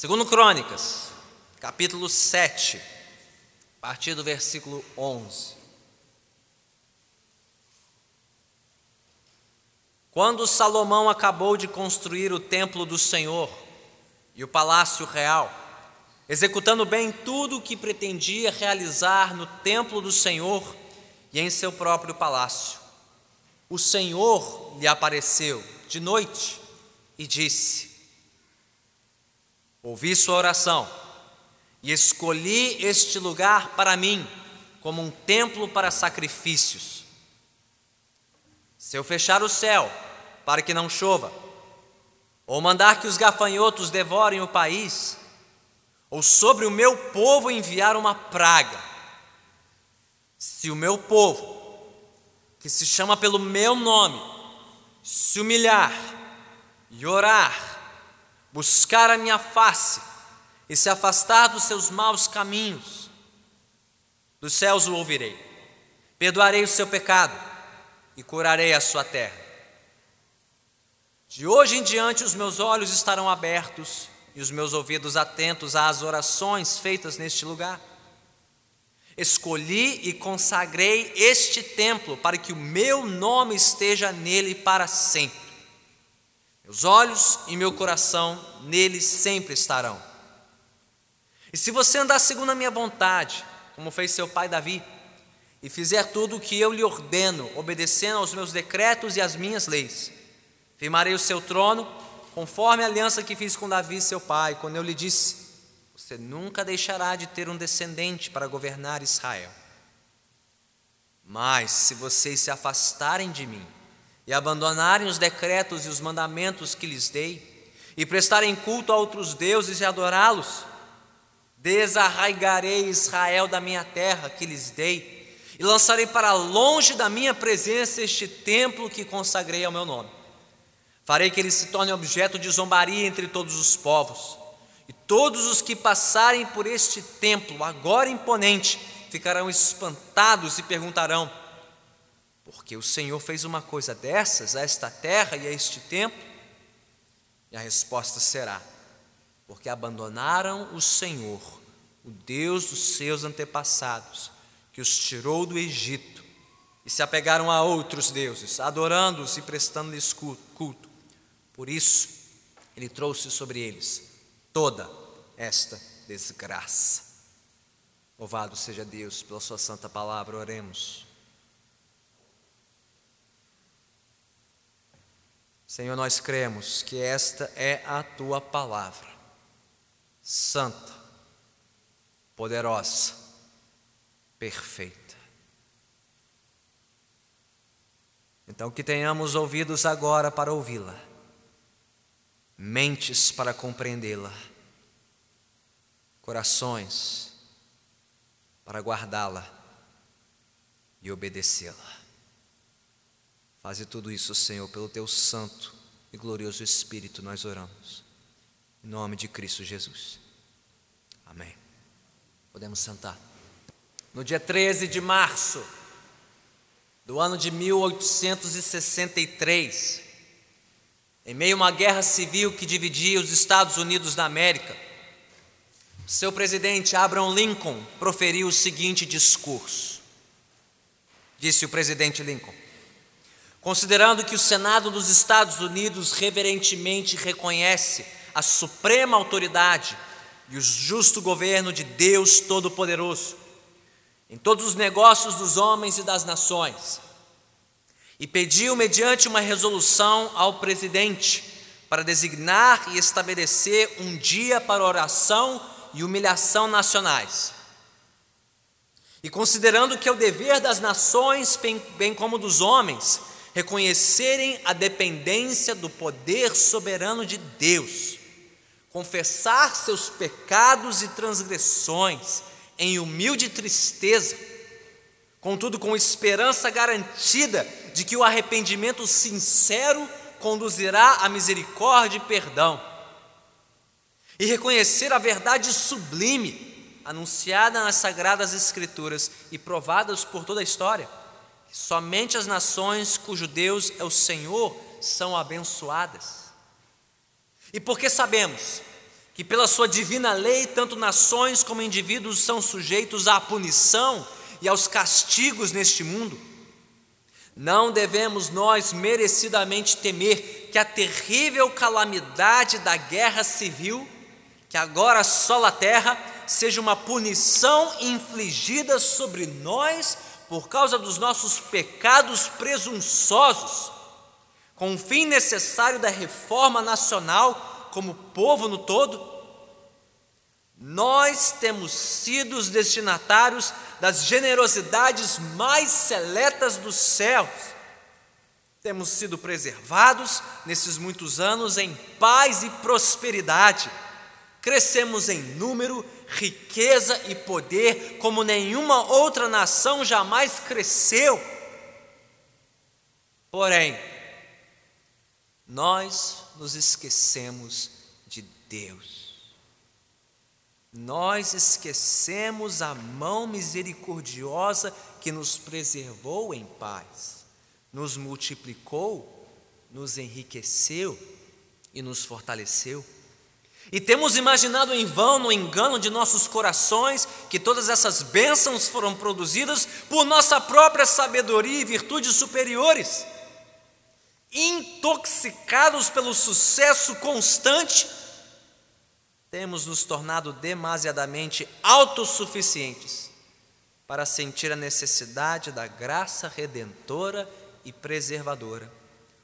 Segundo Crônicas, capítulo 7, a partir do versículo 11. Quando Salomão acabou de construir o templo do Senhor e o palácio real, executando bem tudo o que pretendia realizar no templo do Senhor e em seu próprio palácio, o Senhor lhe apareceu de noite e disse: Ouvi sua oração e escolhi este lugar para mim como um templo para sacrifícios. Se eu fechar o céu para que não chova, ou mandar que os gafanhotos devorem o país, ou sobre o meu povo enviar uma praga, se o meu povo, que se chama pelo meu nome, se humilhar e orar, buscar a minha face e se afastar dos seus maus caminhos, dos céus o ouvirei, perdoarei o seu pecado e curarei a sua terra. De hoje em diante os meus olhos estarão abertos e os meus ouvidos atentos às orações feitas neste lugar. Escolhi e consagrei este templo para que o meu nome esteja nele para sempre. Meus olhos e meu coração nele sempre estarão. E se você andar segundo a minha vontade, como fez seu pai Davi, e fizer tudo o que eu lhe ordeno, obedecendo aos meus decretos e às minhas leis, firmarei o seu trono, conforme a aliança que fiz com Davi, seu pai, quando eu lhe disse: você nunca deixará de ter um descendente para governar Israel. Mas se vocês se afastarem de mim e abandonarem os decretos e os mandamentos que lhes dei, e prestarem culto a outros deuses e adorá-los, desarraigarei Israel da minha terra que lhes dei, e lançarei para longe da minha presença este templo que consagrei ao meu nome. Farei que ele se torne objeto de zombaria entre todos os povos e todos os que passarem por este templo, agora imponente, ficarão espantados e perguntarão: por que o Senhor fez uma coisa dessas a esta terra e a este templo? E a resposta será: porque abandonaram o Senhor, o Deus dos seus antepassados, que os tirou do Egito, e se apegaram a outros deuses, adorando-os e prestando-lhes culto. Por isso, ele trouxe sobre eles toda esta desgraça. Louvado seja Deus pela Sua santa palavra, oremos. Senhor, nós cremos que esta é a Tua palavra, santa, poderosa, perfeita. Então, que tenhamos ouvidos agora para ouvi-la mentes para compreendê-la, corações para guardá-la e obedecê-la. Faze tudo isso, Senhor, pelo teu santo e glorioso Espírito, nós oramos. Em nome de Cristo Jesus. Amém. Podemos sentar. No dia 13 de março do ano de 1863, em meio a uma guerra civil que dividia os Estados Unidos da América, seu presidente Abraham Lincoln proferiu o seguinte discurso. Disse o presidente Lincoln: Considerando que o Senado dos Estados Unidos reverentemente reconhece a suprema autoridade e o justo governo de Deus Todo-Poderoso em todos os negócios dos homens e das nações, e pediu, mediante uma resolução, ao presidente para designar e estabelecer um dia para oração e humilhação nacionais. E considerando que é o dever das nações, bem, como dos homens, reconhecerem a dependência do poder soberano de Deus, confessar seus pecados e transgressões em humilde tristeza, contudo com esperança garantida de que o arrependimento sincero conduzirá à misericórdia e perdão. E reconhecer a verdade sublime anunciada nas sagradas escrituras e provadas por toda a história. Somente as nações cujo Deus é o Senhor são abençoadas. E porque sabemos que pela sua divina lei, tanto nações como indivíduos são sujeitos à punição e aos castigos neste mundo. Não devemos nós merecidamente temer que a terrível calamidade da guerra civil, que agora assola a terra, seja uma punição infligida sobre nós por causa dos nossos pecados presunçosos, com o fim necessário da reforma nacional como povo no todo, nós temos sido os destinatários das generosidades mais seletas dos céus. Temos sido preservados nesses muitos anos em paz e prosperidade. Crescemos em número, riqueza e poder como nenhuma outra nação jamais cresceu. Porém, nós nos esquecemos de Deus. Nós esquecemos a mão misericordiosa que nos preservou em paz, nos multiplicou, nos enriqueceu e nos fortaleceu. E temos imaginado em vão, no engano de nossos corações, que todas essas bênçãos foram produzidas por nossa própria sabedoria e virtudes superiores. Intoxicados pelo sucesso constante, temos nos tornado demasiadamente autossuficientes para sentir a necessidade da graça redentora e preservadora,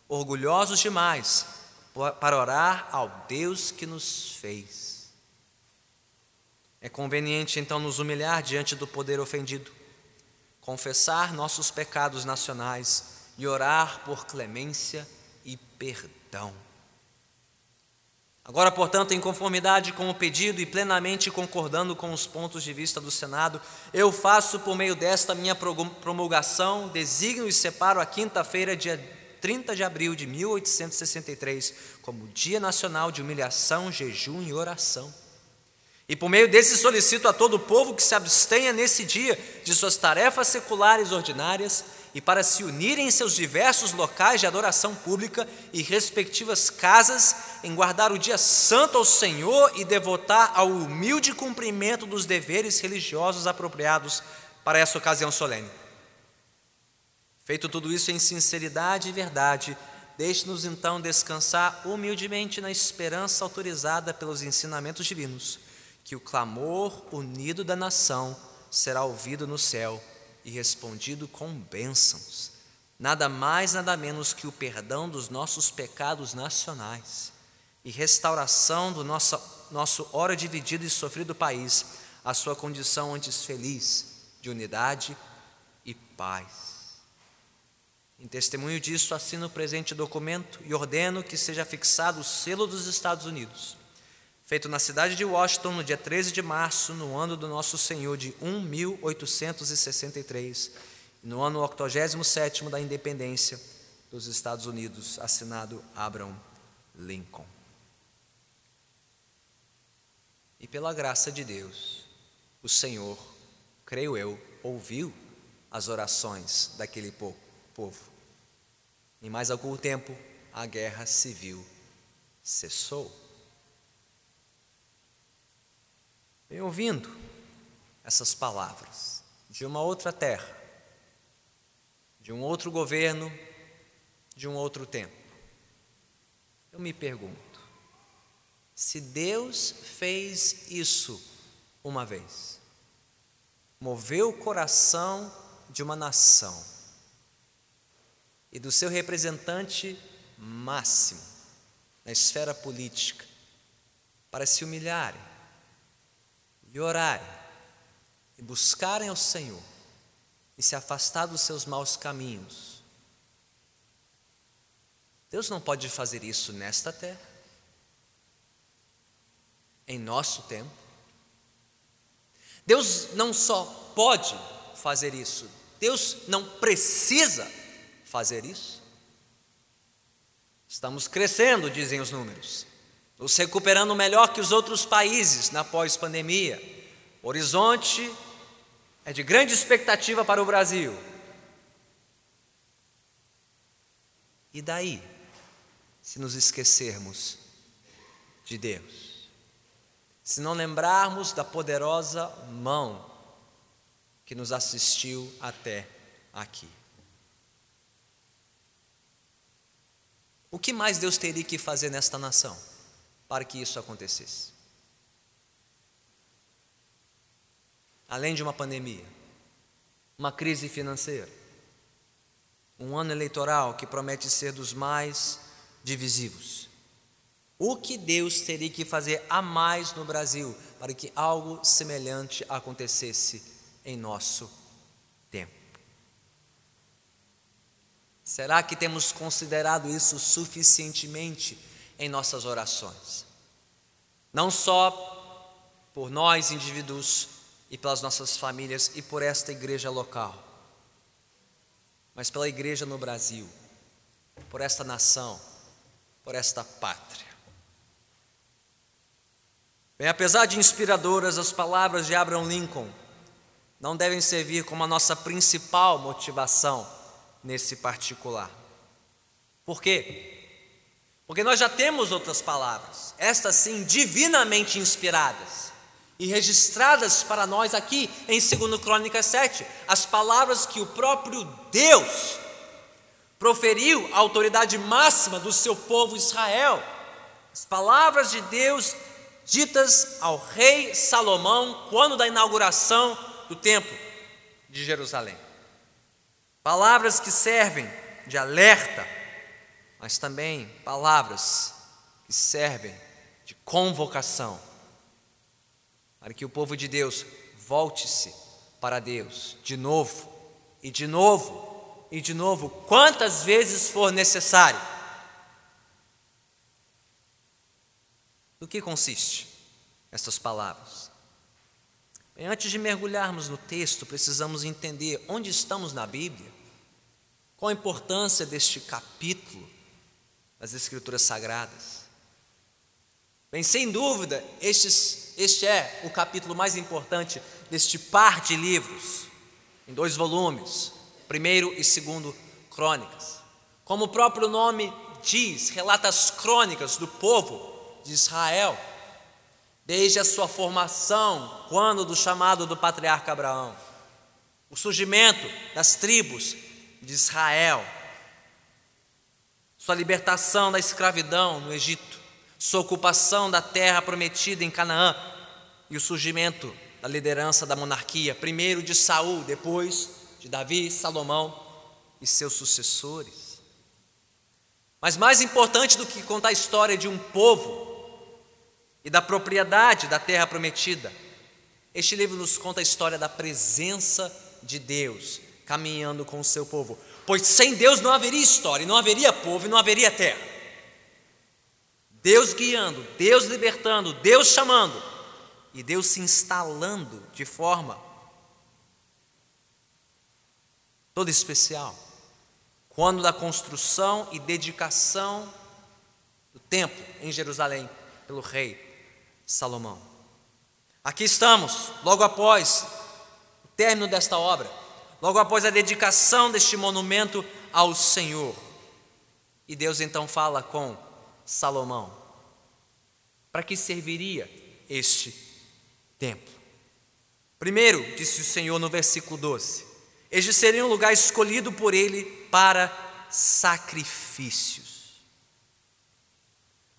orgulhosos demais para orar ao Deus que nos fez. É conveniente então nos humilhar diante do poder ofendido, confessar nossos pecados nacionais e orar por clemência e perdão. Agora, portanto, em conformidade com o pedido e plenamente concordando com os pontos de vista do Senado, eu faço por meio desta minha promulgação, designo e separo a quinta-feira, dia 30 de abril de 1863, como Dia Nacional de Humilhação, Jejum e Oração. E por meio desse solicito a todo o povo que se abstenha nesse dia de suas tarefas seculares ordinárias e para se unirem em seus diversos locais de adoração pública e respectivas casas, em guardar o dia santo ao Senhor e devotar ao humilde cumprimento dos deveres religiosos apropriados para essa ocasião solene. Feito tudo isso em sinceridade e verdade, deixe-nos então descansar humildemente na esperança autorizada pelos ensinamentos divinos, que o clamor unido da nação será ouvido no céu e respondido com bênçãos, nada mais, nada menos que o perdão dos nossos pecados nacionais e restauração do nosso, nosso hora dividido e sofrido país à sua condição antes feliz, de unidade e paz. Em testemunho disso, assino o presente documento e ordeno que seja fixado o selo dos Estados Unidos feito na cidade de Washington no dia 13 de março, no ano do nosso Senhor de 1863, no ano 87 da independência dos Estados Unidos, assinado Abraham Lincoln. E pela graça de Deus, o Senhor, creio eu, ouviu as orações daquele povo. Em mais algum tempo, a guerra civil cessou. Vem ouvindo essas palavras de uma outra terra, de um outro governo, de um outro tempo. Eu me pergunto: se Deus fez isso uma vez, moveu o coração de uma nação e do seu representante máximo na esfera política para se humilharem, e orarem, e buscarem ao Senhor, e se afastar dos seus maus caminhos. Deus não pode fazer isso nesta terra, em nosso tempo. Deus não só pode fazer isso, Deus não precisa fazer isso. Estamos crescendo, dizem os números nos recuperando melhor que os outros países na pós-pandemia. Horizonte é de grande expectativa para o Brasil. E daí, se nos esquecermos de Deus? se não lembrarmos da poderosa mão que nos assistiu até aqui. O que mais Deus teria que fazer nesta nação para que isso acontecesse? Além de uma pandemia, uma crise financeira, um ano eleitoral que promete ser dos mais divisivos. O que Deus teria que fazer a mais no Brasil para que algo semelhante acontecesse em nosso tempo? Será que temos considerado isso suficientemente em nossas orações? Não só por nós, indivíduos, e pelas nossas famílias e por esta igreja local, mas pela igreja no Brasil, por esta nação, por esta pátria. Bem, apesar de inspiradoras, as palavras de Abraham Lincoln não devem servir como a nossa principal motivação nesse particular. Por quê? Porque nós já temos outras palavras, estas sim divinamente inspiradas e registradas para nós aqui em 2 Crônicas 7, as palavras que o próprio Deus proferiu à autoridade máxima do seu povo Israel. As palavras de Deus ditas ao rei Salomão quando da inauguração do templo de Jerusalém. Palavras que servem de alerta, mas também palavras que servem de convocação para que o povo de Deus volte-se para Deus de novo e de novo e de novo, quantas vezes for necessário. Do que consiste essas palavras? Bem, antes de mergulharmos no texto, precisamos entender onde estamos na Bíblia, qual a importância deste capítulo das Escrituras Sagradas. Bem, sem dúvida, este é o capítulo mais importante deste par de livros, em dois volumes, primeiro e segundo Crônicas. Como o próprio nome diz, relata as crônicas do povo de Israel, desde a sua formação, quando do chamado do patriarca Abraão, o surgimento das tribos de Israel, sua libertação da escravidão no Egito, sua ocupação da terra prometida em Canaã. E o surgimento da liderança da monarquia, primeiro de Saul, depois de Davi, Salomão e seus sucessores. Mas mais importante do que contar a história de um povo e da propriedade da terra prometida, este livro nos conta a história da presença de Deus caminhando com o seu povo. Pois sem Deus não haveria história, não haveria povo e não haveria terra. Deus guiando, Deus libertando, Deus chamando e Deus se instalando de forma toda especial. Quando da construção e dedicação do templo em Jerusalém pelo rei Salomão. Aqui estamos, logo após o término desta obra, logo após a dedicação deste monumento ao Senhor. E Deus então fala com Salomão. Para que serviria este templo? Primeiro, disse o Senhor no versículo 12: Este seria um lugar escolhido por ele para sacrifícios.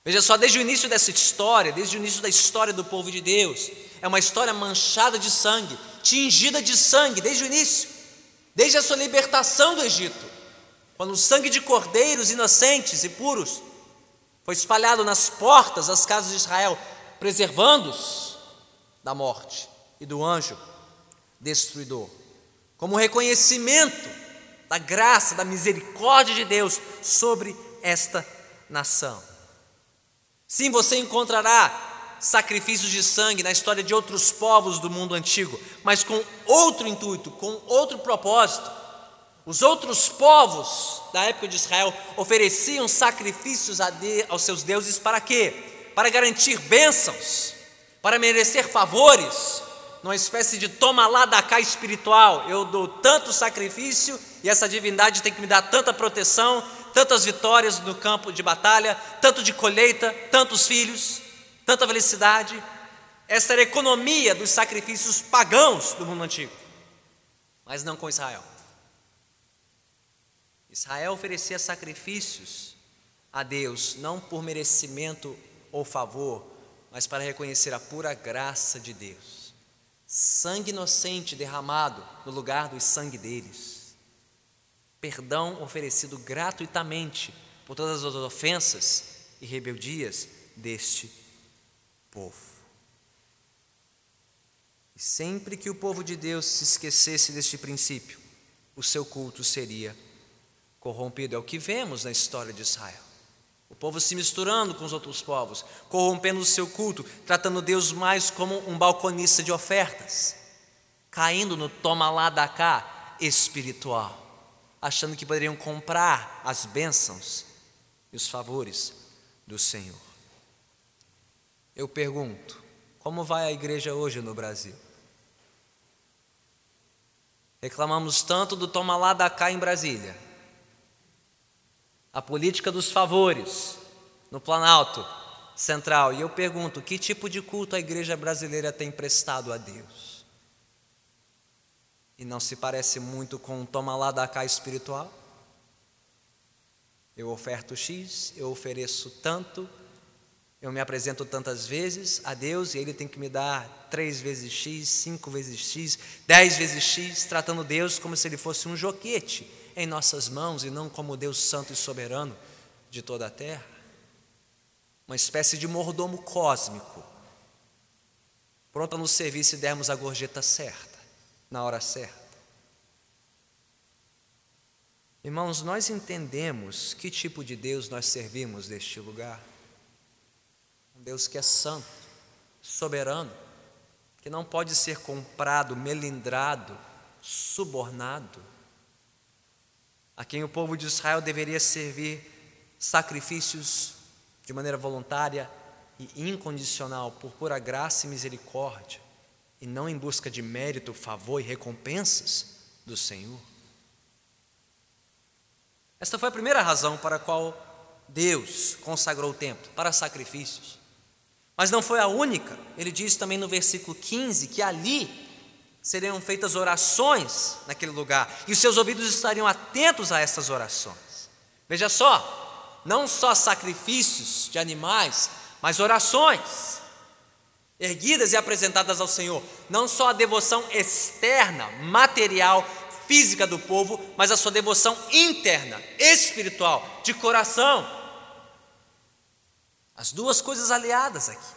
Veja só, desde o início dessa história, desde o início da história do povo de Deus, é uma história manchada de sangue, tingida de sangue, desde o início, desde a sua libertação do Egito, quando o sangue de cordeiros inocentes e puros foi espalhado nas portas das casas de Israel, preservando-os da morte e do anjo destruidor, como reconhecimento da graça, da misericórdia de Deus sobre esta nação. Sim, você encontrará sacrifícios de sangue na história de outros povos do mundo antigo, mas com outro intuito, com outro propósito os outros povos da época de Israel ofereciam sacrifícios aos seus deuses para quê? Para garantir bênçãos, para merecer favores, numa espécie de toma lá da cá espiritual. Eu dou tanto sacrifício e essa divindade tem que me dar tanta proteção, tantas vitórias no campo de batalha, tanto de colheita, tantos filhos, tanta felicidade. Essa era a economia dos sacrifícios pagãos do mundo antigo, mas não com Israel. Israel oferecia sacrifícios a Deus não por merecimento ou favor, mas para reconhecer a pura graça de Deus. Sangue inocente derramado no lugar do sangue deles. Perdão oferecido gratuitamente por todas as ofensas e rebeldias deste povo. E sempre que o povo de Deus se esquecesse deste princípio, o seu culto seria corrompido. É o que vemos na história de Israel. O povo se misturando com os outros povos, corrompendo o seu culto, tratando Deus mais como um balconista de ofertas, caindo no toma lá da cá espiritual, achando que poderiam comprar as bênçãos e os favores do Senhor. Eu pergunto, como vai a igreja hoje no Brasil? Reclamamos tanto do toma lá da cá em Brasília. A política dos favores no Planalto Central. E eu pergunto: que tipo de culto a igreja brasileira tem prestado a Deus? E não se parece muito com o toma lá da cá espiritual? Eu oferto X, eu ofereço tanto, eu me apresento tantas vezes a Deus e Ele tem que me dar três vezes X, cinco vezes X, dez vezes X, tratando Deus como se Ele fosse um joquete em nossas mãos e não como Deus Santo e Soberano de toda a terra. Uma espécie de mordomo cósmico, pronto a nos servir se dermos a gorjeta certa, na hora certa. Irmãos, nós entendemos que tipo de Deus nós servimos neste lugar. Deus que é santo, soberano, que não pode ser comprado, melindrado, subornado, a quem o povo de Israel deveria servir sacrifícios de maneira voluntária e incondicional, por pura graça e misericórdia, e não em busca de mérito, favor e recompensas do Senhor. Esta foi a primeira razão para a qual Deus consagrou o templo para sacrifícios. Mas não foi a única. Ele diz também no versículo 15 que ali seriam feitas orações naquele lugar e os seus ouvidos estariam atentos a essas orações. Veja só, não só sacrifícios de animais, mas orações erguidas e apresentadas ao Senhor, não só a devoção externa, material, física do povo, mas a sua devoção interna, espiritual, de coração. As duas coisas aliadas aqui.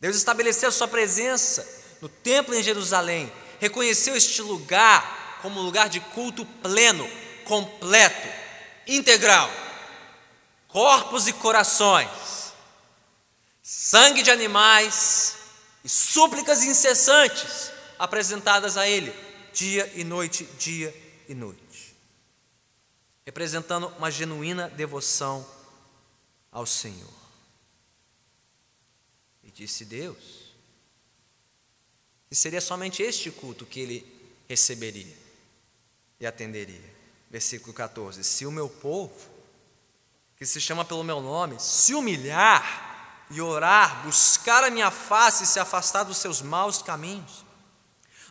Deus estabeleceu sua presença no templo em Jerusalém, reconheceu este lugar como lugar de culto pleno, completo, integral. Corpos e corações, sangue de animais e súplicas incessantes apresentadas a Ele, dia e noite, dia e noite, representando uma genuína devoção ao Senhor. E disse Deus que seria somente este culto que ele receberia e atenderia. Versículo 14: Se o meu povo, que se chama pelo meu nome, se humilhar e orar, buscar a minha face e se afastar dos seus maus caminhos,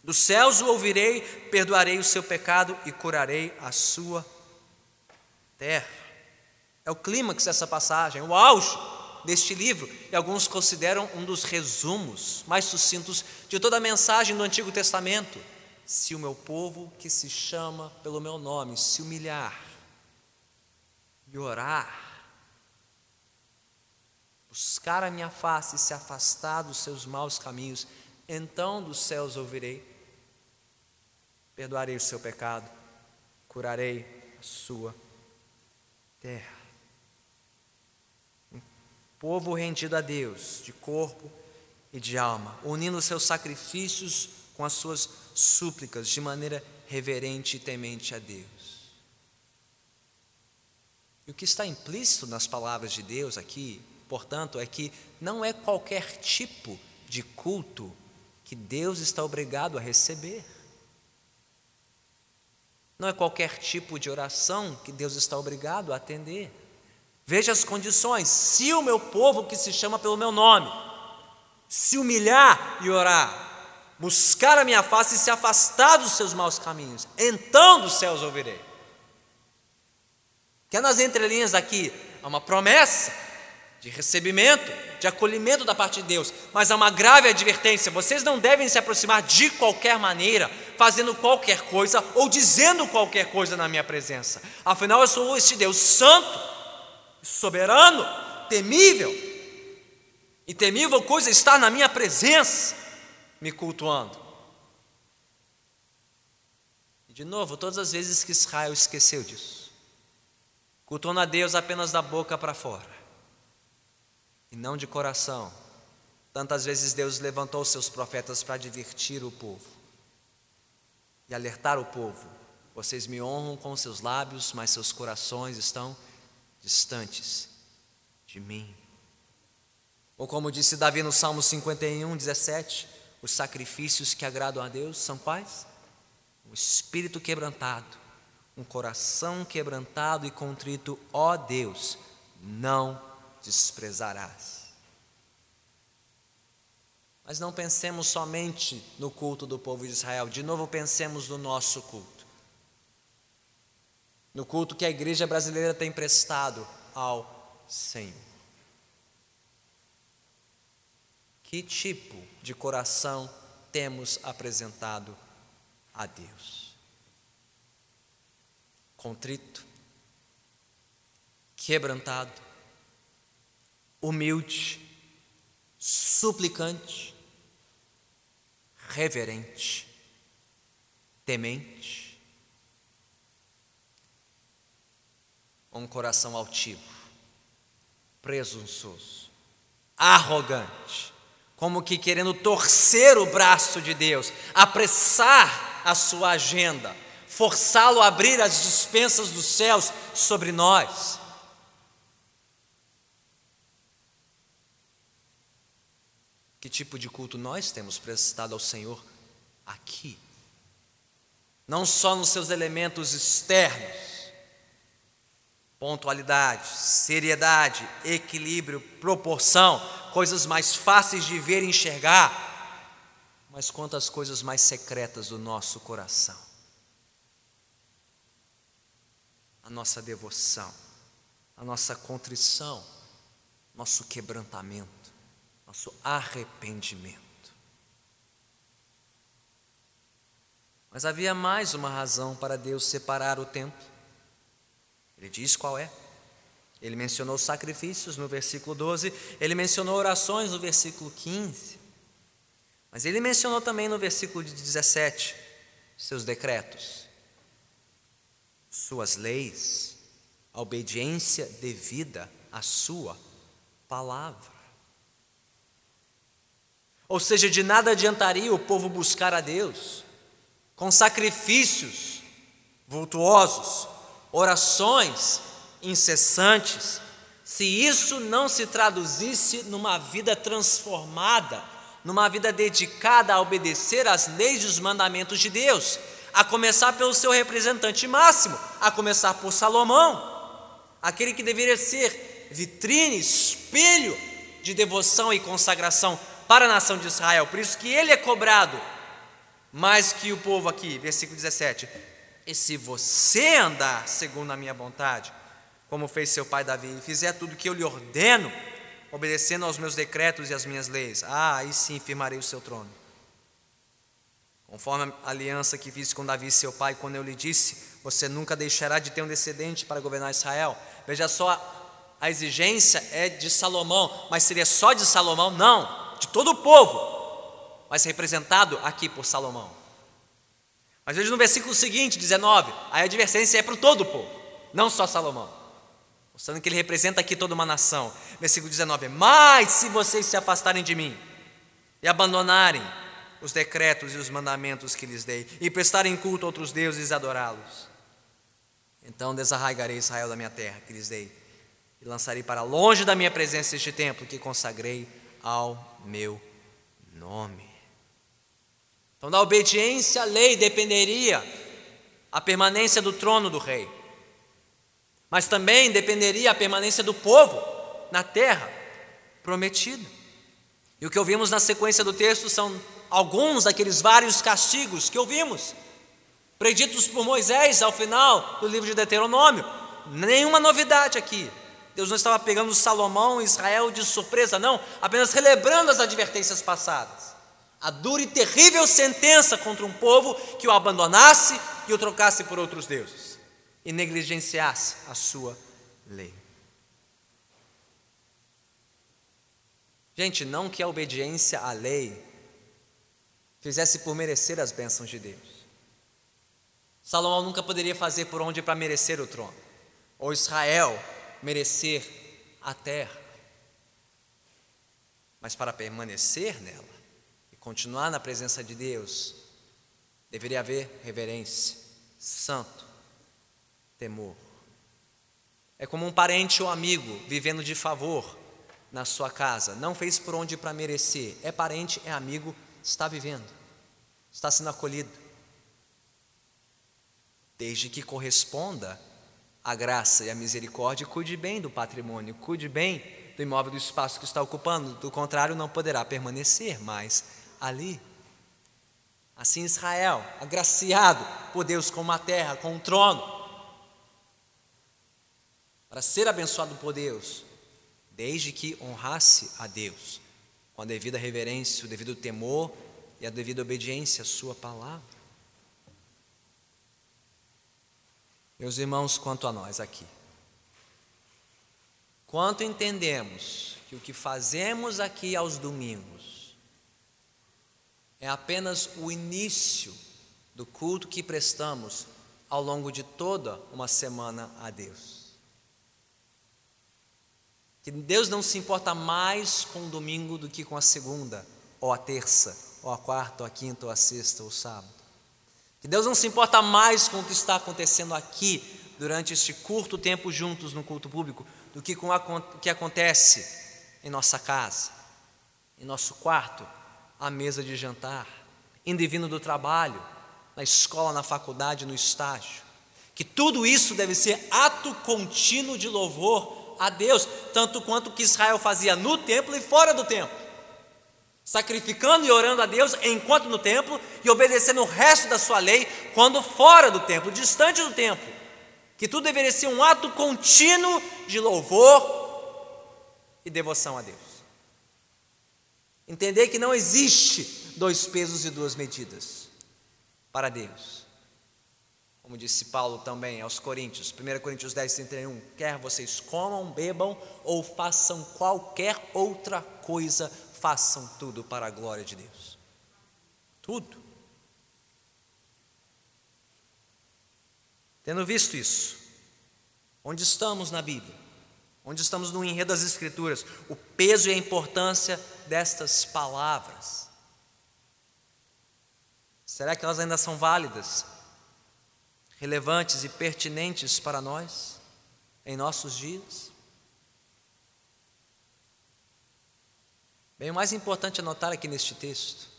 dos céus o ouvirei, perdoarei o seu pecado e curarei a sua terra. É o clímax dessa passagem, o auge deste livro, e alguns consideram um dos resumos mais sucintos de toda a mensagem do Antigo Testamento. Se o meu povo, que se chama pelo meu nome, se humilhar e orar, buscar a minha face e se afastar dos seus maus caminhos, então dos céus ouvirei, perdoarei o seu pecado, curarei a sua terra povo rendido a Deus, de corpo e de alma, unindo seus sacrifícios com as suas súplicas de maneira reverente e temente a Deus. E o que está implícito nas palavras de Deus aqui, portanto, é que não é qualquer tipo de culto que Deus está obrigado a receber. Não é qualquer tipo de oração que Deus está obrigado a atender. Veja as condições. Se o meu povo que se chama pelo meu nome se humilhar e orar, buscar a minha face e se afastar dos seus maus caminhos, então dos céus ouvirei. Que é nas entrelinhas aqui, há uma promessa de recebimento, de acolhimento da parte de Deus, mas há uma grave advertência: vocês não devem se aproximar de qualquer maneira, fazendo qualquer coisa ou dizendo qualquer coisa na minha presença. Afinal, eu sou este Deus santo, soberano, temível. E temível coisa está na minha presença, me cultuando. E de novo, todas as vezes que Israel esqueceu disso, cultuando a Deus apenas da boca para fora e não de coração. Tantas vezes Deus levantou seus profetas para divertir o povo e alertar o povo: vocês me honram com seus lábios, mas seus corações estão distantes de mim. Ou como disse Davi no Salmo 51, 17: os sacrifícios que agradam a Deus são quais? Um espírito quebrantado, um coração quebrantado e contrito, ó Deus, não desprezarás. Mas não pensemos somente no culto do povo de Israel, de novo pensemos no nosso culto. No culto que a igreja brasileira tem prestado ao Senhor. Que tipo de coração temos apresentado a Deus? Contrito, quebrantado, humilde, suplicante, reverente, temente, um coração altivo, presunçoso, arrogante, como que querendo torcer o braço de Deus, apressar a sua agenda, forçá-lo a abrir as dispensas dos céus sobre nós. Que tipo de culto nós temos prestado ao Senhor aqui? Não só nos seus elementos externos, pontualidade, seriedade, equilíbrio, proporção, coisas mais fáceis de ver e enxergar, mas quanto às coisas mais secretas do nosso coração. A nossa devoção, a nossa contrição, nosso quebrantamento nosso arrependimento. Mas havia mais uma razão para Deus separar o templo. Ele diz qual é. Ele mencionou sacrifícios no versículo 12, ele mencionou orações no versículo 15. Mas ele mencionou também no versículo 17 seus decretos, suas leis, a obediência devida à sua palavra. Ou seja, de nada adiantaria o povo buscar a Deus com sacrifícios vultuosos, orações incessantes, se isso não se traduzisse numa vida transformada, numa vida dedicada a obedecer às leis e os mandamentos de Deus, a começar pelo seu representante máximo, a começar por Salomão, aquele que deveria ser vitrine, espelho de devoção e consagração para a nação de Israel. Por isso que ele é cobrado mais que o povo aqui, versículo 17. E se você andar segundo a minha vontade, como fez seu pai Davi, e fizer tudo o que eu lhe ordeno, obedecendo aos meus decretos e às minhas leis, ah, aí sim firmarei o seu trono. Conforme a aliança que fiz com Davi, seu pai, quando eu lhe disse: Você nunca deixará de ter um descendente para governar Israel. Veja só, a exigência é de Salomão, mas seria só de Salomão? Não de todo o povo, mas representado aqui por Salomão. Mas veja no versículo seguinte, 19, a advertência é para todo o povo, não só Salomão, mostrando que ele representa aqui toda uma nação. Versículo 19: Mas se vocês se afastarem de mim e abandonarem os decretos e os mandamentos que lhes dei, e prestarem culto a outros deuses e adorá-los, então desarraigarei Israel da minha terra que lhes dei, e lançarei para longe da minha presença este templo que consagrei ao meu nome. Então, da obediência à lei dependeria a permanência do trono do rei, mas também dependeria a permanência do povo na terra prometida. E o que ouvimos na sequência do texto são alguns daqueles vários castigos que ouvimos, preditos por Moisés ao final do livro de Deuteronômio. Nenhuma novidade aqui. Deus não estava pegando Salomão e Israel de surpresa, não, apenas relembrando as advertências passadas. A dura e terrível sentença contra um povo que o abandonasse e o trocasse por outros deuses e negligenciasse a sua lei. Gente, não que a obediência à lei fizesse por merecer as bênçãos de Deus. Salomão nunca poderia fazer por onde para merecer o trono, ou Israel merecer a terra. Mas para permanecer nela continuar na presença de Deus, deveria haver reverência, santo, temor. É como um parente ou amigo vivendo de favor na sua casa, não fez por onde para merecer, é parente, é amigo, está vivendo, está sendo acolhido. Desde que corresponda a graça e a misericórdia, cuide bem do patrimônio, cuide bem do imóvel do espaço que está ocupando, do contrário, não poderá permanecer mais ali. Assim, Israel, agraciado por Deus com uma terra, com um trono, para ser abençoado por Deus, desde que honrasse a Deus, com a devida reverência, o devido temor e a devida obediência à Sua palavra. Meus irmãos, quanto a nós aqui, quanto entendemos que o que fazemos aqui aos domingos é apenas o início do culto que prestamos ao longo de toda uma semana a Deus. Que Deus não se importa mais com o domingo do que com a segunda, ou a terça, ou a quarta, ou a quinta, ou a sexta, ou o sábado. Que Deus não se importa mais com o que está acontecendo aqui durante este curto tempo juntos no culto público do que com o que acontece em nossa casa, em nosso quarto, à mesa de jantar, indo vindo do trabalho, na escola, na faculdade, no estágio. Que tudo isso deve ser ato contínuo de louvor a Deus, tanto quanto que Israel fazia no templo e fora do templo sacrificando e orando a Deus enquanto no templo e obedecendo o resto da sua lei quando fora do templo, distante do templo. Que tudo deveria ser um ato contínuo de louvor e devoção a Deus. Entender que não existe dois pesos e duas medidas para Deus. Como disse Paulo também aos Coríntios, 1 Coríntios 10, 31, quer vocês comam, bebam ou façam qualquer outra coisa, façam tudo para a glória de Deus. Tudo. Tendo visto isso, onde estamos na Bíblia? Onde estamos no enredo das Escrituras? O peso e a importância destas palavras. Será que elas ainda são válidas, relevantes e pertinentes para nós em nossos dias? Bem, o mais importante a notar aqui neste texto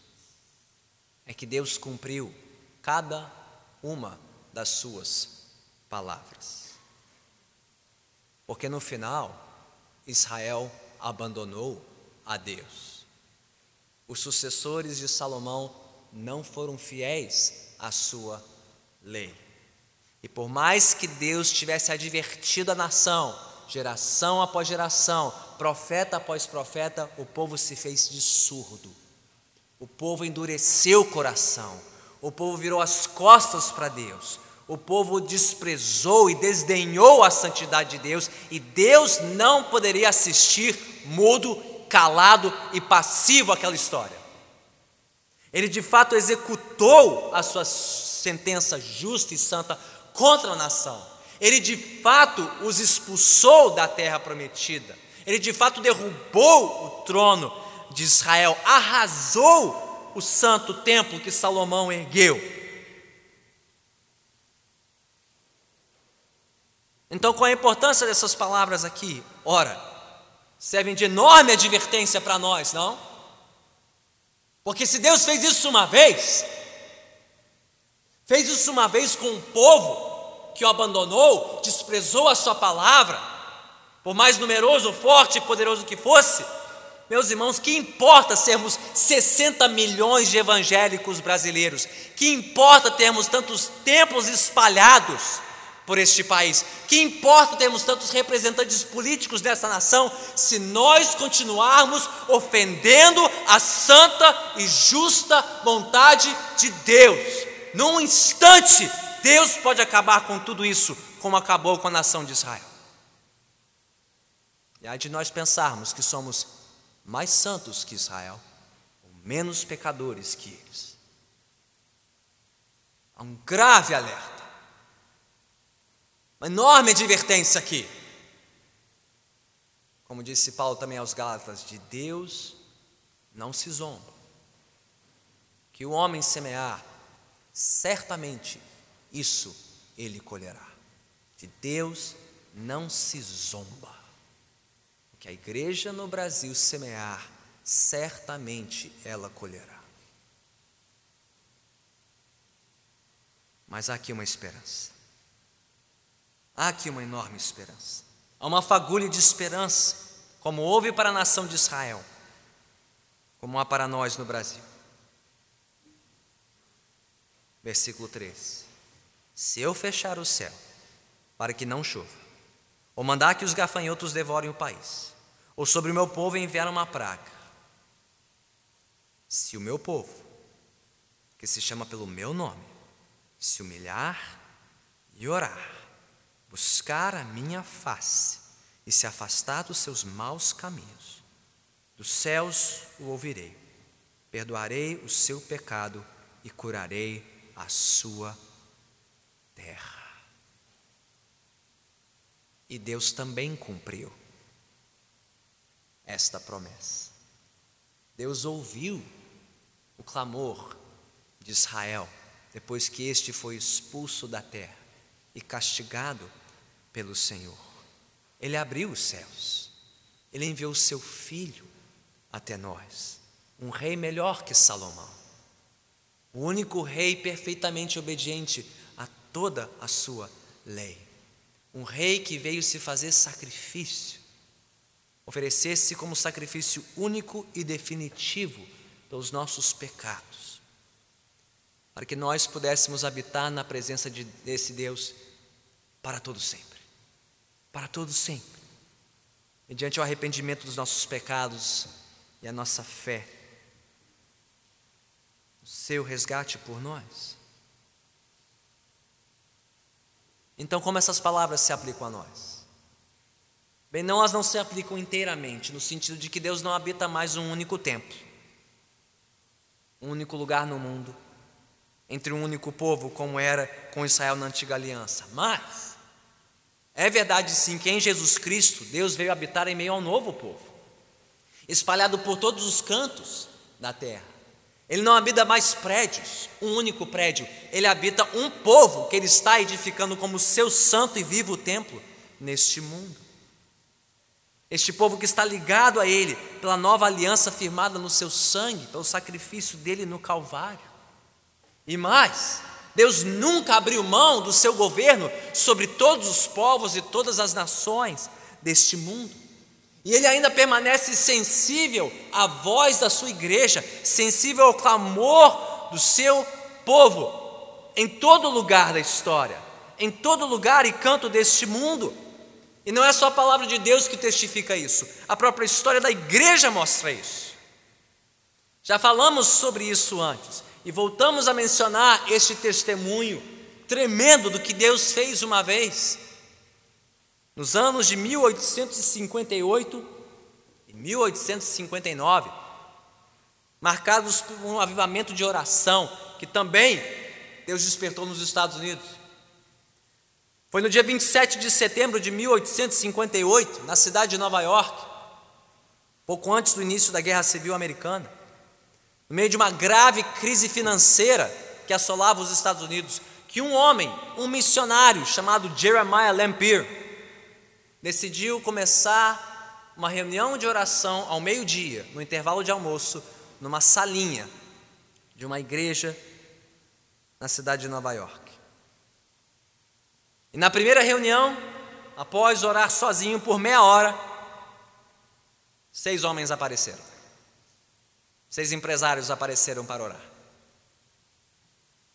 é que Deus cumpriu cada uma das suas palavras. Porque no final, Israel abandonou a Deus. Os sucessores de Salomão não foram fiéis à sua lei. E por mais que Deus tivesse advertido a nação, geração após geração, profeta após profeta, o povo se fez de surdo. O povo endureceu o coração. O povo virou as costas para Deus. O povo desprezou e desdenhou a santidade de Deus, e Deus não poderia assistir mudo, calado e passivo àquela história. Ele de fato executou a sua sentença justa e santa contra a nação. Ele de fato os expulsou da terra prometida. Ele de fato derrubou o trono de Israel, arrasou o santo templo que Salomão ergueu. Então, qual a importância dessas palavras aqui? Ora, servem de enorme advertência para nós, não? Porque se Deus fez isso uma vez, fez isso uma vez com o povo, que o abandonou, desprezou a sua palavra, por mais numeroso, forte e poderoso que fosse, Meus irmãos, que importa sermos 60 milhões de evangélicos brasileiros? Que importa termos tantos templos espalhados por este país? Que importa termos tantos representantes políticos dessa nação se nós continuarmos ofendendo a santa e justa vontade de Deus? Num instante, Deus pode acabar com tudo isso, como acabou com a nação de Israel. E aí de nós pensarmos que somos mais santos que Israel, ou menos pecadores que eles. Há um grave alerta, uma enorme advertência aqui. Como disse Paulo também aos Gálatas, de Deus não se zomba. Que o homem semear, certamente isso ele colherá. De Deus não se zomba que a igreja no Brasil semear, certamente ela colherá. Mas há aqui uma esperança. Há aqui uma enorme esperança. Há uma fagulha de esperança, como houve para a nação de Israel, como há para nós no Brasil. Versículo 3: Se eu fechar o céu para que não chova, ou mandar que os gafanhotos devorem o país, ou sobre o meu povo enviar uma praga. Se o meu povo, que se chama pelo meu nome, se humilhar e orar, buscar a minha face e se afastar dos seus maus caminhos, dos céus o ouvirei, perdoarei o seu pecado e curarei a sua terra. E Deus também cumpriu esta promessa. Deus ouviu o clamor de Israel depois que este foi expulso da terra e castigado pelo Senhor. Ele abriu os céus, ele enviou o seu filho até nós, um rei melhor que Salomão, o único rei perfeitamente obediente a toda a sua lei, um rei que veio se fazer sacrifício. Oferecesse como sacrifício único e definitivo pelos nossos pecados, para que nós pudéssemos habitar na presença de, desse Deus para todo sempre, para todo sempre, mediante o arrependimento dos nossos pecados e a nossa fé, o seu resgate por nós. Então, como essas palavras se aplicam a nós? Bem, não, elas não se aplicam inteiramente, no sentido de que Deus não habita mais um único templo, um único lugar no mundo, entre um único povo, como era com Israel na antiga aliança. Mas, é verdade sim que em Jesus Cristo, Deus veio habitar em meio ao novo povo, espalhado por todos os cantos da terra. Ele não habita mais prédios, um único prédio, ele habita um povo que ele está edificando como seu santo e vivo templo neste mundo. Este povo que está ligado a Ele pela nova aliança firmada no seu sangue, pelo sacrifício dele no Calvário. E mais, Deus nunca abriu mão do seu governo sobre todos os povos e todas as nações deste mundo. E Ele ainda permanece sensível à voz da sua igreja, sensível ao clamor do seu povo, em todo lugar da história, em todo lugar e canto deste mundo. E não é só a palavra de Deus que testifica isso, a própria história da igreja mostra isso. Já falamos sobre isso antes e voltamos a mencionar este testemunho tremendo do que Deus fez uma vez. Nos anos de 1858 e 1859, marcados por um avivamento de oração que também Deus despertou nos Estados Unidos. Foi no dia 27 de setembro de 1858, na cidade de Nova York, pouco antes do início da Guerra Civil Americana, no meio de uma grave crise financeira que assolava os Estados Unidos, que um homem, um missionário chamado Jeremiah Lampier, decidiu começar uma reunião de oração ao meio-dia, no intervalo de almoço, numa salinha de uma igreja na cidade de Nova York. E na primeira reunião, após orar sozinho por meia hora, seis homens apareceram. Seis empresários apareceram para orar.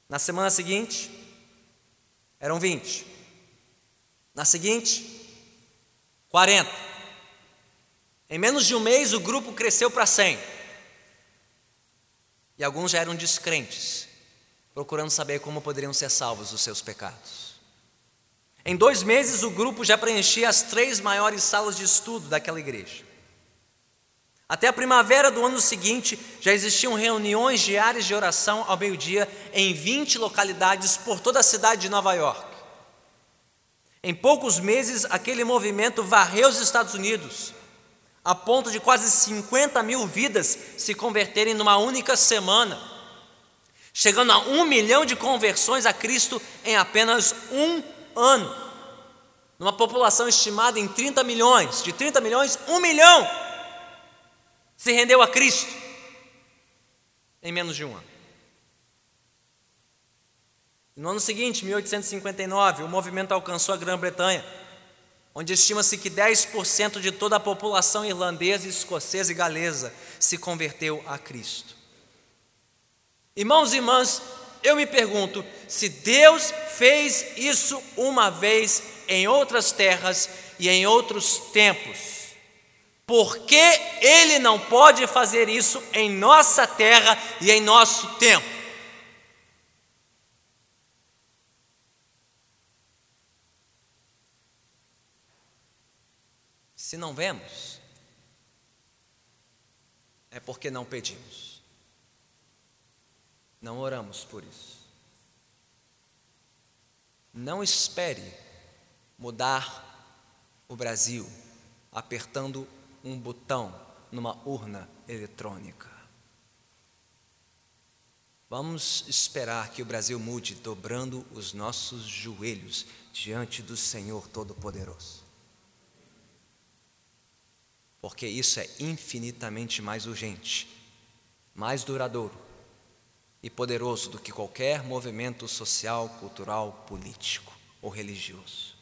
Na semana seguinte, eram 20. Na seguinte, 40. Em menos de um mês, o grupo cresceu para 100. E alguns já eram descrentes, procurando saber como poderiam ser salvos dos seus pecados. Em dois meses, o grupo já preenchia as três maiores salas de estudo daquela igreja. Até a primavera do ano seguinte, já existiam reuniões diárias de oração ao meio-dia em 20 localidades por toda a cidade de Nova York. Em poucos meses, aquele movimento varreu os Estados Unidos, a ponto de quase 50 mil vidas se converterem numa única semana, chegando a um milhão de conversões a Cristo em apenas um ano, numa população estimada em 30 milhões, de 30 milhões, um milhão se rendeu a Cristo em menos de um ano. No ano seguinte, 1859, o movimento alcançou a Grã-Bretanha, onde estima-se que 10% de toda a população irlandesa, escocesa e galesa se converteu a Cristo. Irmãos e irmãs, eu me pergunto: se Deus fez isso uma vez em outras terras e em outros tempos, por que Ele não pode fazer isso em nossa terra e em nosso tempo? Se não vemos, é porque não pedimos, não oramos por isso. Não espere mudar o Brasil apertando um botão numa urna eletrônica. Vamos esperar que o Brasil mude dobrando os nossos joelhos diante do Senhor Todo-Poderoso. Porque isso é infinitamente mais urgente, mais duradouro e poderoso do que qualquer movimento social, cultural, político ou religioso.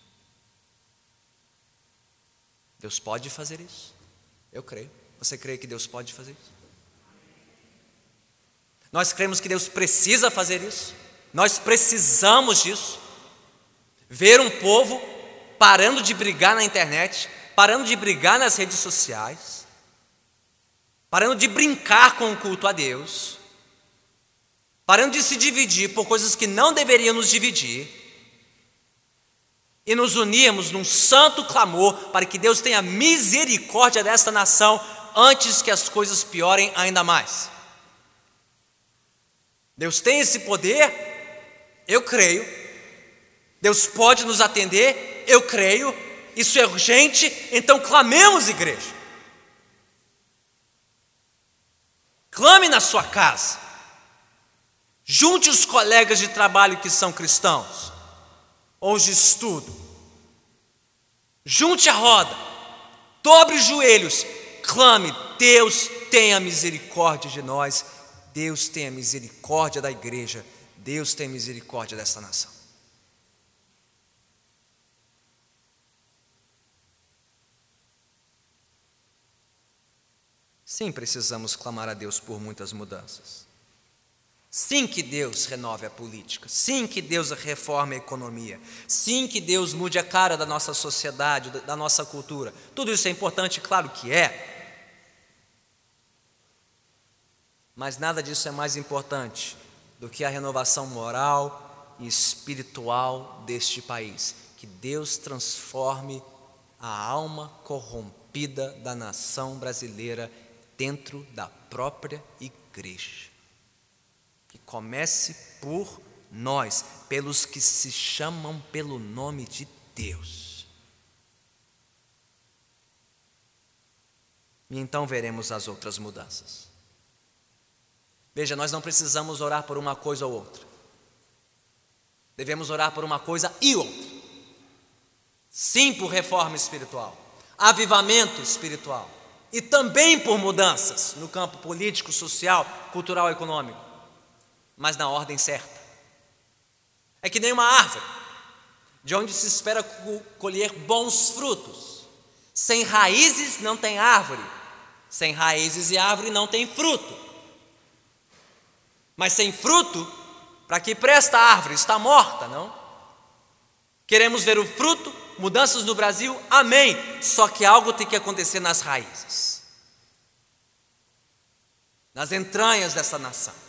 Deus pode fazer isso? Eu creio. Você crê que Deus pode fazer isso? Nós cremos que Deus precisa fazer isso. Nós precisamos disso. Ver um povo parando de brigar na internet, parando de brigar nas redes sociais, parando de brincar com o culto a Deus, parando de se dividir por coisas que não deveriam nos dividir, e nos unirmos num santo clamor para que Deus tenha misericórdia desta nação antes que as coisas piorem ainda mais. Deus tem esse poder, eu creio. Deus pode nos atender, eu creio. Isso é urgente, então clamemos, igreja. Clame na sua casa. Junte os colegas de trabalho que são cristãos de estudo. Junte a roda, dobre os joelhos, clame: Deus tenha misericórdia de nós, Deus tenha misericórdia da igreja, Deus tenha misericórdia desta nação. Sim, precisamos clamar a Deus por muitas mudanças. Sim, que Deus renove a política. Sim, que Deus reforme a economia. Sim, que Deus mude a cara da nossa sociedade, da nossa cultura. Tudo isso é importante, claro que é. Mas nada disso é mais importante do que a renovação moral e espiritual deste país. Que Deus transforme a alma corrompida da nação brasileira dentro da própria igreja. Comece por nós, pelos que se chamam pelo nome de Deus. E então veremos as outras mudanças. Veja, nós não precisamos orar por uma coisa ou outra. Devemos orar por uma coisa e outra. Sim, por reforma espiritual, avivamento espiritual e também por mudanças no campo político, social, cultural e econômico mas na ordem certa. É que nem uma árvore, de onde se espera colher bons frutos. Sem raízes não tem árvore, Sem raízes e árvore não tem fruto. Mas sem fruto, para que presta a árvore? Está morta, não? Queremos ver o fruto, mudanças no Brasil, amém. Só que algo tem que acontecer nas raízes, nas entranhas dessa nação.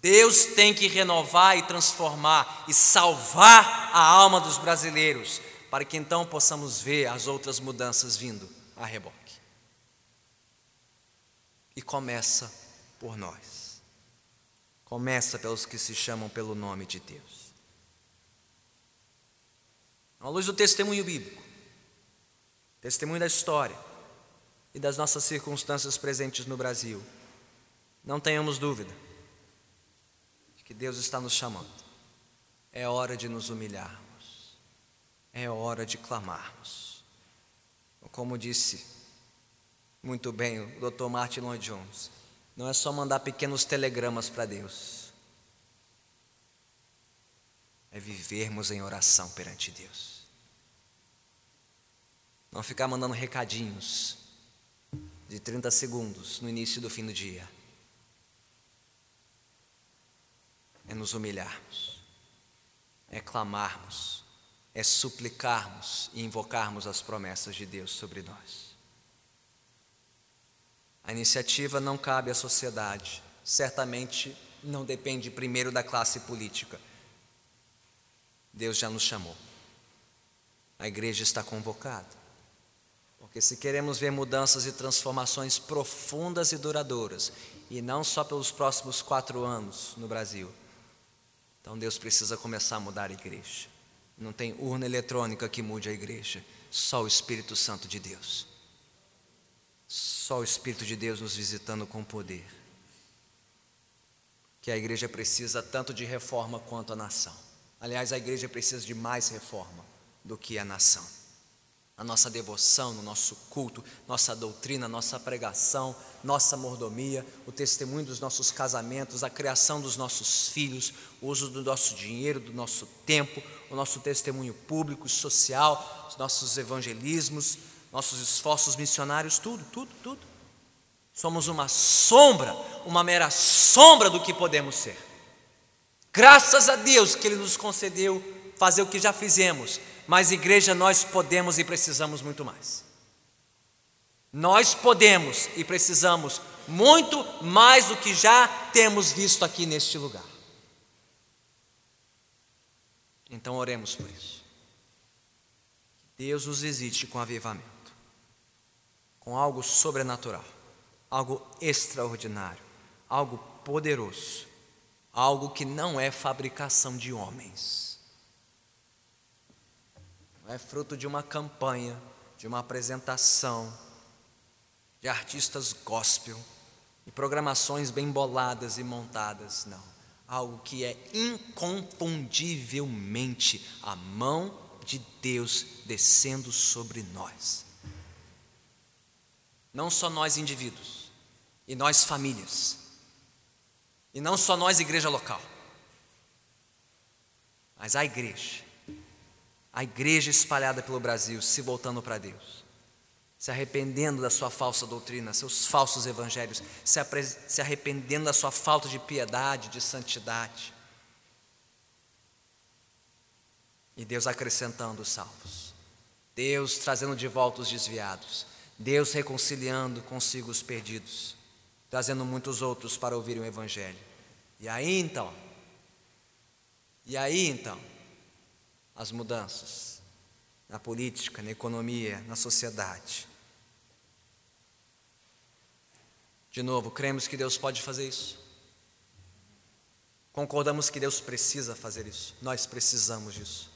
Deus tem que renovar e transformar e salvar a alma dos brasileiros, para que então possamos ver as outras mudanças vindo a reboque. E começa por nós. Começa pelos que se chamam pelo nome de Deus. À luz do testemunho bíblico, testemunho da história e das nossas circunstâncias presentes no Brasil, não tenhamos dúvida que Deus está nos chamando. É hora de nos humilharmos. É hora de clamarmos. Como disse muito bem o Dr. Martin Lloyd Jones, não é só mandar pequenos telegramas para Deus. É vivermos em oração perante Deus. Não ficar mandando recadinhos de 30 segundos no início do fim do dia é nos humilharmos, é clamarmos, é suplicarmos e invocarmos as promessas de Deus sobre nós. A iniciativa não cabe à sociedade, certamente não depende primeiro da classe política. Deus já nos chamou. A igreja está convocada. Porque se queremos ver mudanças e transformações profundas e duradouras, e não só pelos próximos quatro anos no Brasil, então Deus precisa começar a mudar a igreja. Não tem urna eletrônica que mude a igreja, só o Espírito Santo de Deus. Só o Espírito de Deus nos visitando com poder. Que a igreja precisa tanto de reforma quanto a nação. Aliás, a igreja precisa de mais reforma do que a nação a nossa devoção, no nosso culto, nossa doutrina, nossa pregação, nossa mordomia, o testemunho dos nossos casamentos, a criação dos nossos filhos, o uso do nosso dinheiro, do nosso tempo, o nosso testemunho público, social, os nossos evangelismos, nossos esforços missionários, tudo, tudo, tudo. Somos uma sombra, uma mera sombra do que podemos ser. Graças a Deus que Ele nos concedeu fazer o que já fizemos, mas igreja nós podemos e precisamos muito mais. Nós podemos e precisamos muito mais do que já temos visto aqui neste lugar. Então oremos por isso. Deus nos visite com avivamento, com algo sobrenatural, algo extraordinário, algo poderoso, algo que não é fabricação de homens não é fruto de uma campanha, de uma apresentação, de artistas gospel e programações bem boladas e montadas, não. Algo que é inconfundivelmente a mão de Deus descendo sobre nós. Não só nós indivíduos, e nós famílias, e não só nós, igreja local, mas a igreja a igreja espalhada pelo Brasil se voltando para Deus, se arrependendo da sua falsa doutrina, seus falsos evangelhos, se, se arrependendo da sua falta de piedade, de santidade. E Deus acrescentando os salvos, Deus trazendo de volta os desviados, Deus reconciliando consigo os perdidos, trazendo muitos outros para ouvirem o Evangelho. E aí então, e aí então, as mudanças na política, na economia, na sociedade. De novo, cremos que Deus pode fazer isso. Concordamos que Deus precisa fazer isso. Nós precisamos disso.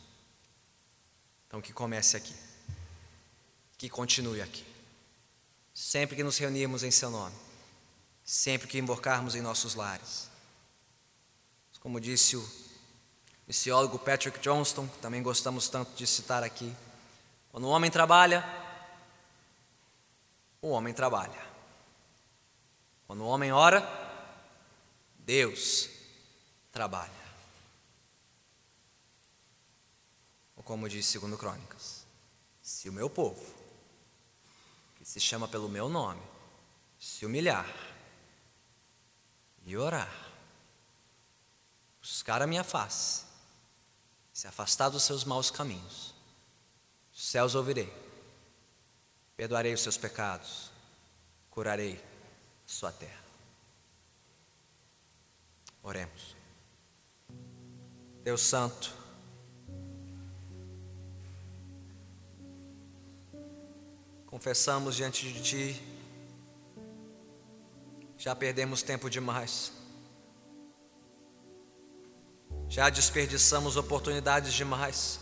Então, que comece aqui. Que continue aqui. Sempre que nos reunirmos em Seu nome. Sempre que invocarmos em nossos lares. Como disse o missiólogo Patrick Johnston, que também gostamos tanto de citar aqui. Quando o homem trabalha, o homem trabalha. Quando o homem ora, Deus trabalha. Ou como diz segundo Crônicas, se o meu povo, que se chama pelo meu nome, se humilhar e orar, buscar a minha face, se afastar dos seus maus caminhos, os céus ouvirei, perdoarei os seus pecados, curarei a sua terra. Oremos. Deus Santo, confessamos diante de Ti, já perdemos tempo demais, já desperdiçamos oportunidades demais.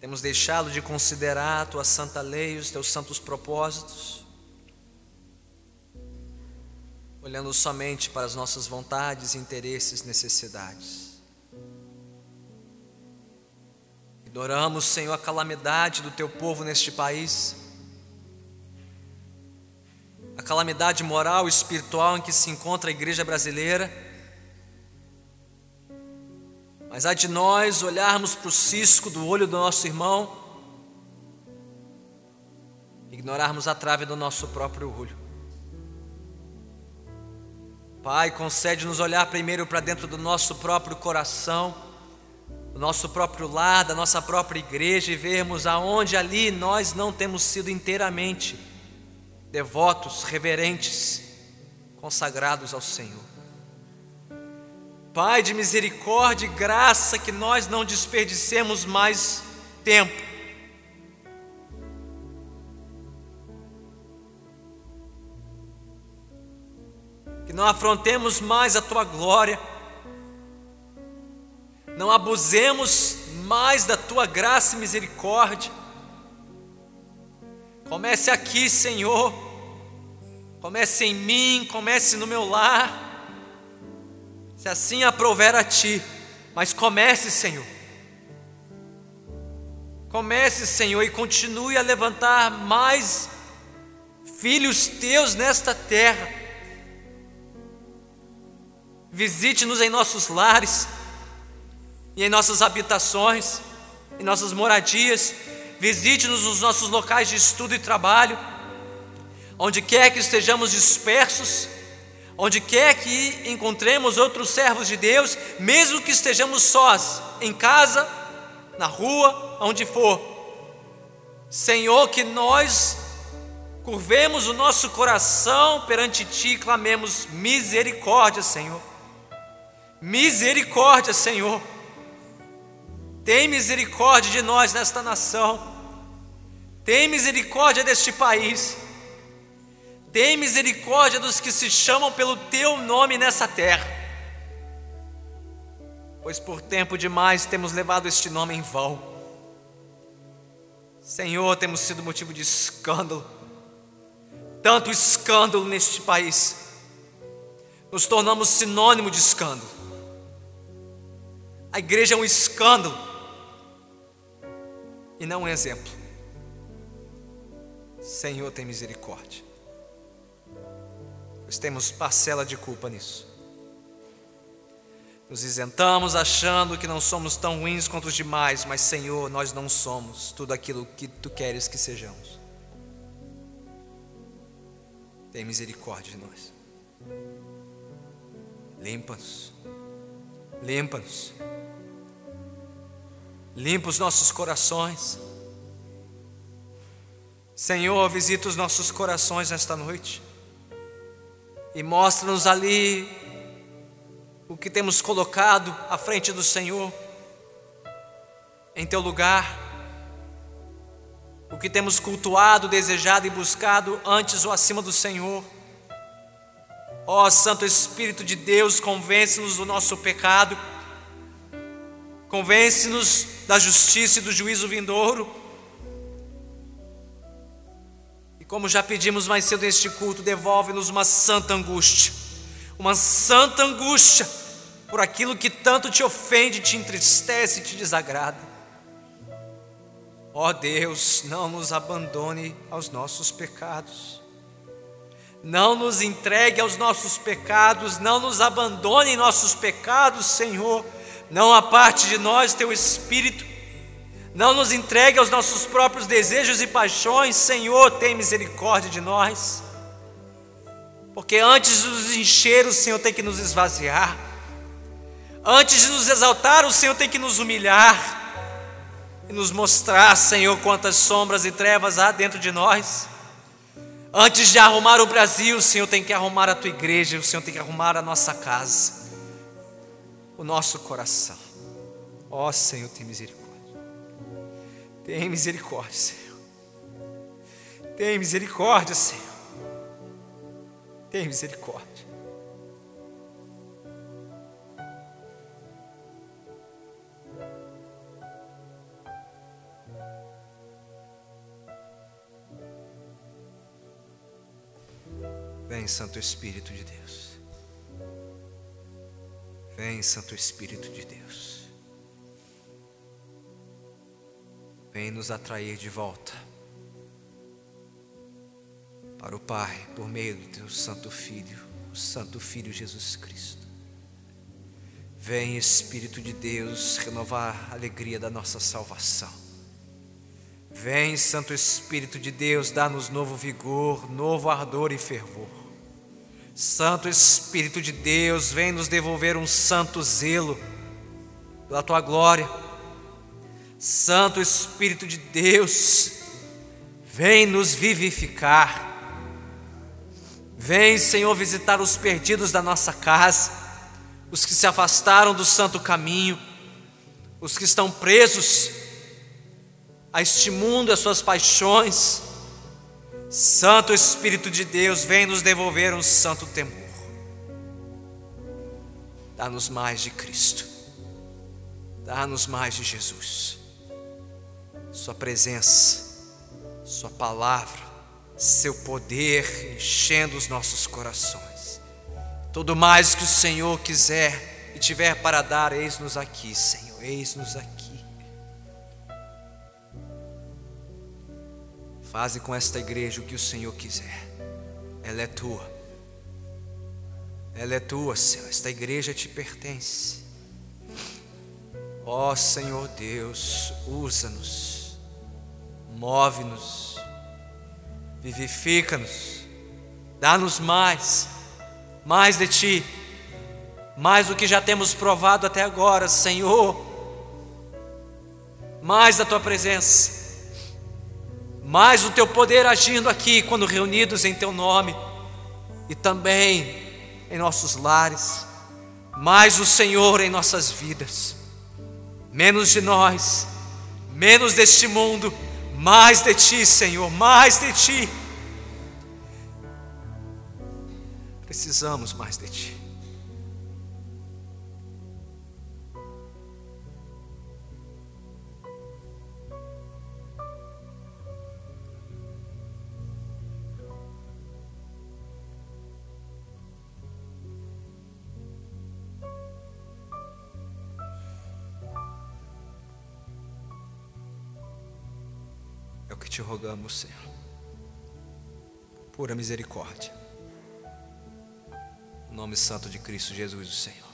Temos deixado de considerar a tua santa lei, os teus santos propósitos, olhando somente para as nossas vontades, interesses, necessidades. Ignoramos, Senhor, a calamidade do teu povo neste país, a calamidade moral e espiritual em que se encontra a igreja brasileira mas há de nós olharmos para o cisco do olho do nosso irmão, ignorarmos a trave do nosso próprio olho. Pai, concede-nos olhar primeiro para dentro do nosso próprio coração, do nosso próprio lar, da nossa própria igreja e vermos aonde ali nós não temos sido inteiramente devotos, reverentes, consagrados ao Senhor. Pai de misericórdia e graça, que nós não desperdicemos mais tempo. Que não afrontemos mais a tua glória, não abusemos mais da tua graça e misericórdia. Comece aqui, Senhor, comece em mim, comece no meu lar se assim aprover a ti. Mas comece, Senhor. Comece, Senhor, e continue a levantar mais filhos teus nesta terra. Visite-nos em nossos lares, e em nossas habitações, em nossas moradias. Visite-nos nos nossos locais de estudo e trabalho. Onde quer que estejamos dispersos, Onde quer que encontremos outros servos de Deus, mesmo que estejamos sós, em casa, na rua, onde for. Senhor, que nós curvemos o nosso coração perante Ti e clamemos misericórdia, Senhor. Misericórdia, Senhor. Tem misericórdia de nós nesta nação. Tem misericórdia deste país. Tem misericórdia dos que se chamam pelo teu nome nessa terra. Pois por tempo demais temos levado este nome em vão. Senhor, temos sido motivo de escândalo. Tanto escândalo neste país. Nos tornamos sinônimo de escândalo. A igreja é um escândalo e não um exemplo. Senhor, tem misericórdia pois temos parcela de culpa nisso. Nos isentamos achando que não somos tão ruins quanto os demais, mas Senhor, nós não somos tudo aquilo que tu queres que sejamos. Tem misericórdia de nós. Limpa-nos. Limpa-nos. Limpa os nossos corações. Senhor, visita os nossos corações nesta noite e mostra-nos ali o que temos colocado à frente do Senhor, em teu lugar, o que temos cultuado, desejado e buscado antes ou acima do Senhor. Ó Santo Espírito de Deus, convence-nos do nosso pecado, convence-nos da justiça e do juízo vindouro Como já pedimos mais cedo neste culto, devolve-nos uma santa angústia, uma santa angústia por aquilo que tanto te ofende, te entristece te desagrada. Ó oh Deus, não nos abandone aos nossos pecados. Não nos entregue aos nossos pecados, não nos abandone em nossos pecados, Senhor, Não aparte de nós teu espírito, não nos entregue aos nossos próprios desejos e paixões, Senhor, tem misericórdia de nós. Porque antes de nos encher, o Senhor tem que nos esvaziar. Antes de nos exaltar, o Senhor tem que nos humilhar e nos mostrar, Senhor, quantas sombras e trevas há dentro de nós. Antes de arrumar o Brasil, o Senhor tem que arrumar a tua igreja, o Senhor tem que arrumar a nossa casa, o nosso coração. Ó oh, Senhor, tem misericórdia. Tem misericórdia, Senhor. Tem misericórdia, Senhor. Tem misericórdia. Vem, Santo Espírito de Deus. Vem, Santo Espírito de Deus. Vem nos atrair de volta para o Pai por meio do teu Santo Filho, o Santo Filho Jesus Cristo. Vem, Espírito de Deus, renovar a alegria da nossa salvação. Vem, Santo Espírito de Deus, dá-nos novo vigor, novo ardor e fervor. Santo Espírito de Deus, vem nos devolver um santo zelo pela tua glória. Santo Espírito de Deus, vem nos vivificar. Vem, Senhor, visitar os perdidos da nossa casa, os que se afastaram do santo caminho, os que estão presos a este mundo, as suas paixões Santo Espírito de Deus, vem nos devolver um santo temor. Dá-nos mais de Cristo. Dá-nos mais de Jesus. Sua presença, Sua palavra, Seu poder enchendo os nossos corações. Tudo mais que o Senhor quiser e tiver para dar, eis-nos aqui, Senhor, eis-nos aqui. Faze com esta igreja o que o Senhor quiser. Ela é tua. Ela é tua, Senhor. Esta igreja te pertence. Ó oh, Senhor Deus, usa-nos, move-nos, vivifica-nos, dá-nos mais, mais de Ti, mais do que já temos provado até agora, Senhor, mais da Tua presença. Mais o teu poder agindo aqui quando reunidos em teu nome e também em nossos lares, mais o Senhor em nossas vidas, menos de nós, menos deste mundo, mais de ti, Senhor, mais de ti. Precisamos mais de ti. Te rogamos, Senhor. Pura misericórdia. O nome santo de Cristo Jesus, o Senhor.